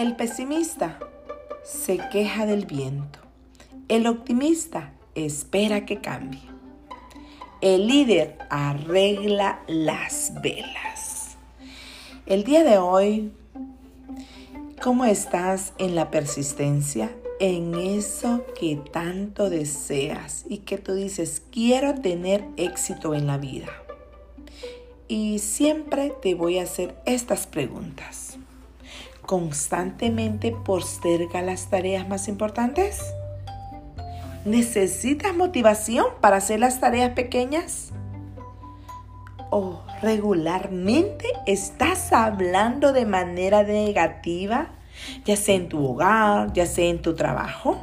El pesimista se queja del viento. El optimista espera que cambie. El líder arregla las velas. El día de hoy, ¿cómo estás en la persistencia? En eso que tanto deseas y que tú dices, quiero tener éxito en la vida. Y siempre te voy a hacer estas preguntas. ¿Constantemente posterga las tareas más importantes? ¿Necesitas motivación para hacer las tareas pequeñas? ¿O regularmente estás hablando de manera negativa, ya sea en tu hogar, ya sea en tu trabajo?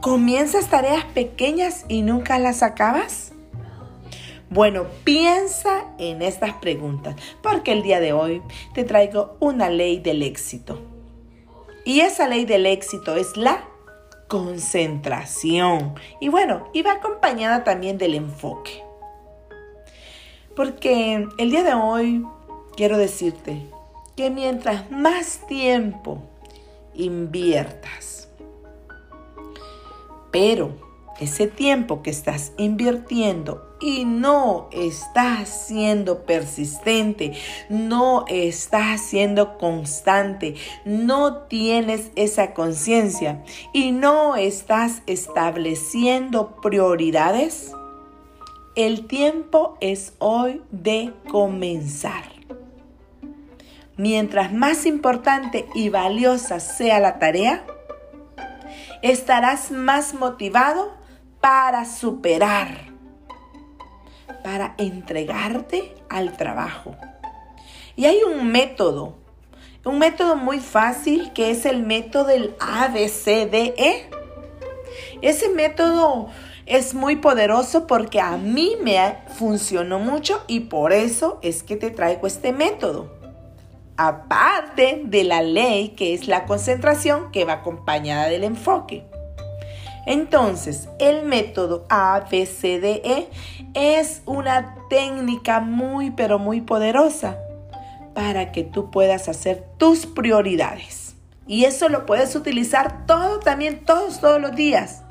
¿Comienzas tareas pequeñas y nunca las acabas? Bueno, piensa en estas preguntas, porque el día de hoy te traigo una ley del éxito. Y esa ley del éxito es la concentración. Y bueno, y va acompañada también del enfoque. Porque el día de hoy quiero decirte que mientras más tiempo inviertas, pero ese tiempo que estás invirtiendo y no estás siendo persistente, no estás siendo constante, no tienes esa conciencia y no estás estableciendo prioridades, el tiempo es hoy de comenzar. Mientras más importante y valiosa sea la tarea, estarás más motivado para superar, para entregarte al trabajo. Y hay un método, un método muy fácil que es el método del ABCDE. Ese método es muy poderoso porque a mí me funcionó mucho y por eso es que te traigo este método. Aparte de la ley que es la concentración que va acompañada del enfoque. Entonces, el método ABCDE es una técnica muy, pero muy poderosa para que tú puedas hacer tus prioridades. Y eso lo puedes utilizar todo también, todos, todos los días.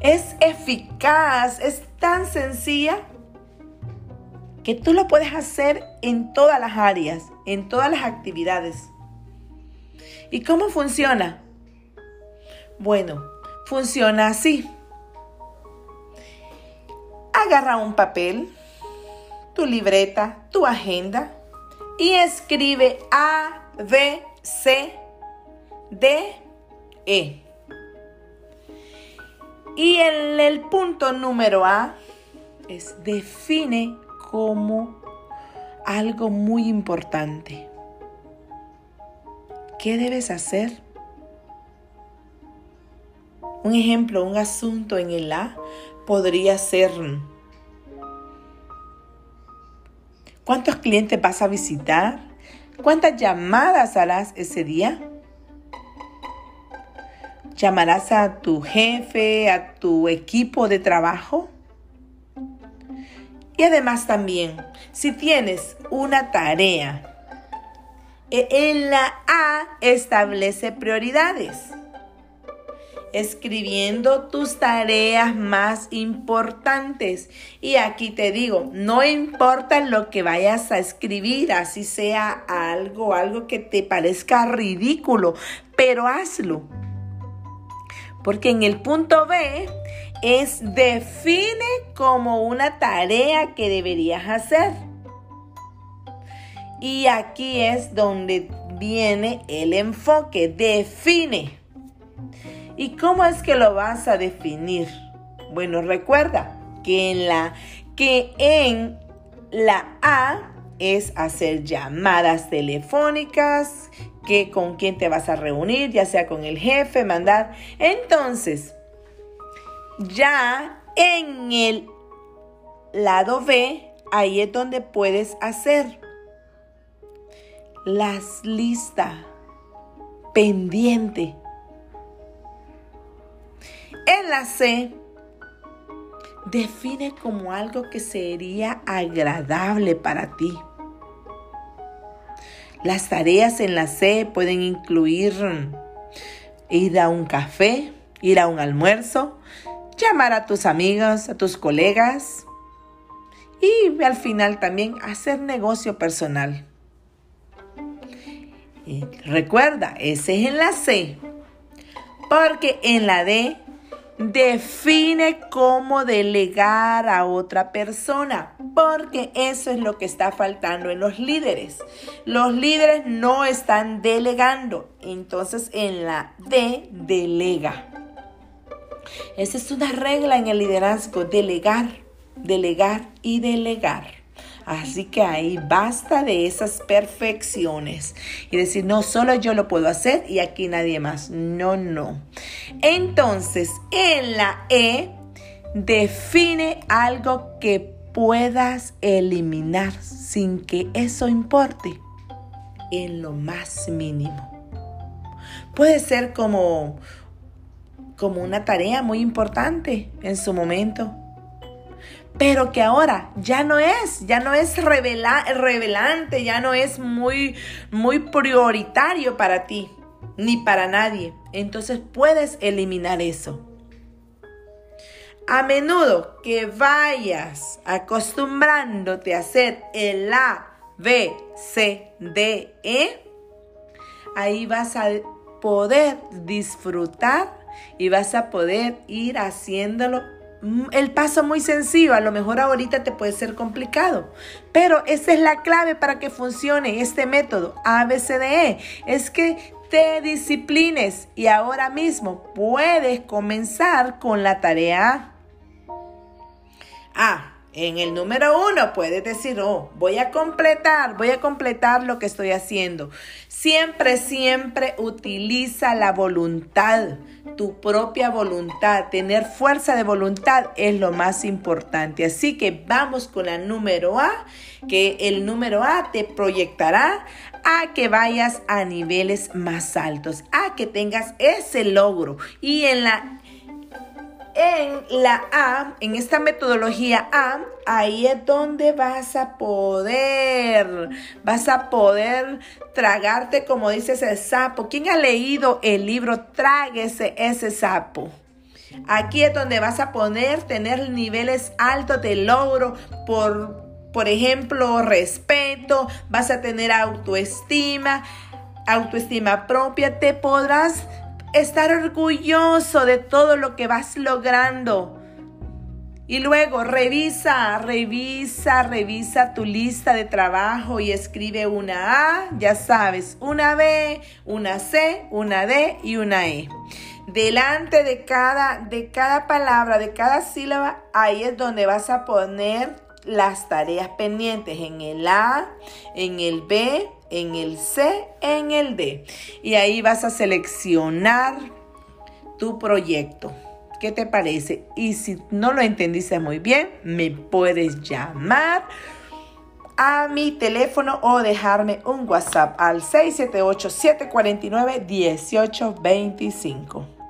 Es eficaz, es tan sencilla que tú lo puedes hacer en todas las áreas, en todas las actividades. ¿Y cómo funciona? Bueno, funciona así. Agarra un papel, tu libreta, tu agenda y escribe A, B, C, D, E. Y en el punto número A es define como algo muy importante. ¿Qué debes hacer? Un ejemplo, un asunto en el A podría ser, ¿cuántos clientes vas a visitar? ¿Cuántas llamadas harás ese día? ¿Llamarás a tu jefe, a tu equipo de trabajo? Y además también, si tienes una tarea, e, en la A establece prioridades escribiendo tus tareas más importantes. Y aquí te digo, no importa lo que vayas a escribir, así sea algo, algo que te parezca ridículo, pero hazlo. Porque en el punto B es define como una tarea que deberías hacer. Y aquí es donde viene el enfoque, define. ¿Y cómo es que lo vas a definir? Bueno, recuerda que en la, que en la A es hacer llamadas telefónicas, que con quién te vas a reunir, ya sea con el jefe, mandar. Entonces, ya en el lado B, ahí es donde puedes hacer las listas pendiente en la C, define como algo que sería agradable para ti. Las tareas en la pueden incluir ir a un café, ir a un almuerzo, llamar a tus amigos, a tus colegas y al final también hacer negocio personal. Recuerda, ese es en la C, porque en la D define cómo delegar a otra persona, porque eso es lo que está faltando en los líderes. Los líderes no están delegando, entonces en la D delega. Esa es una regla en el liderazgo, delegar, delegar y delegar. Así que ahí basta de esas perfecciones y decir, no, solo yo lo puedo hacer y aquí nadie más. No, no. Entonces, en la E, define algo que puedas eliminar sin que eso importe en lo más mínimo. Puede ser como, como una tarea muy importante en su momento pero que ahora ya no es, ya no es revelante, ya no es muy, muy prioritario para ti, ni para nadie. Entonces puedes eliminar eso. A menudo que vayas acostumbrándote a hacer el A, B, C, D, E, ahí vas a poder disfrutar y vas a poder ir haciéndolo el paso muy sencillo, a lo mejor ahorita te puede ser complicado, pero esa es la clave para que funcione este método ABCDE, es que te disciplines y ahora mismo puedes comenzar con la tarea A. En el número uno puedes decir, oh, voy a completar, voy a completar lo que estoy haciendo. Siempre, siempre utiliza la voluntad, tu propia voluntad. Tener fuerza de voluntad es lo más importante. Así que vamos con la número A, que el número A te proyectará a que vayas a niveles más altos, a que tengas ese logro. Y en la en la A, en esta metodología A, ahí es donde vas a poder, vas a poder tragarte, como dices, el sapo. ¿Quién ha leído el libro Tráguese ese sapo? Aquí es donde vas a poder tener niveles altos de logro por, por ejemplo, respeto, vas a tener autoestima, autoestima propia, te podrás estar orgulloso de todo lo que vas logrando. Y luego revisa, revisa, revisa tu lista de trabajo y escribe una A, ya sabes, una B, una C, una D y una E. Delante de cada, de cada palabra, de cada sílaba, ahí es donde vas a poner las tareas pendientes en el A, en el B, en el C, en el D. Y ahí vas a seleccionar tu proyecto. ¿Qué te parece? Y si no lo entendiste muy bien, me puedes llamar a mi teléfono o dejarme un WhatsApp al 678-749-1825.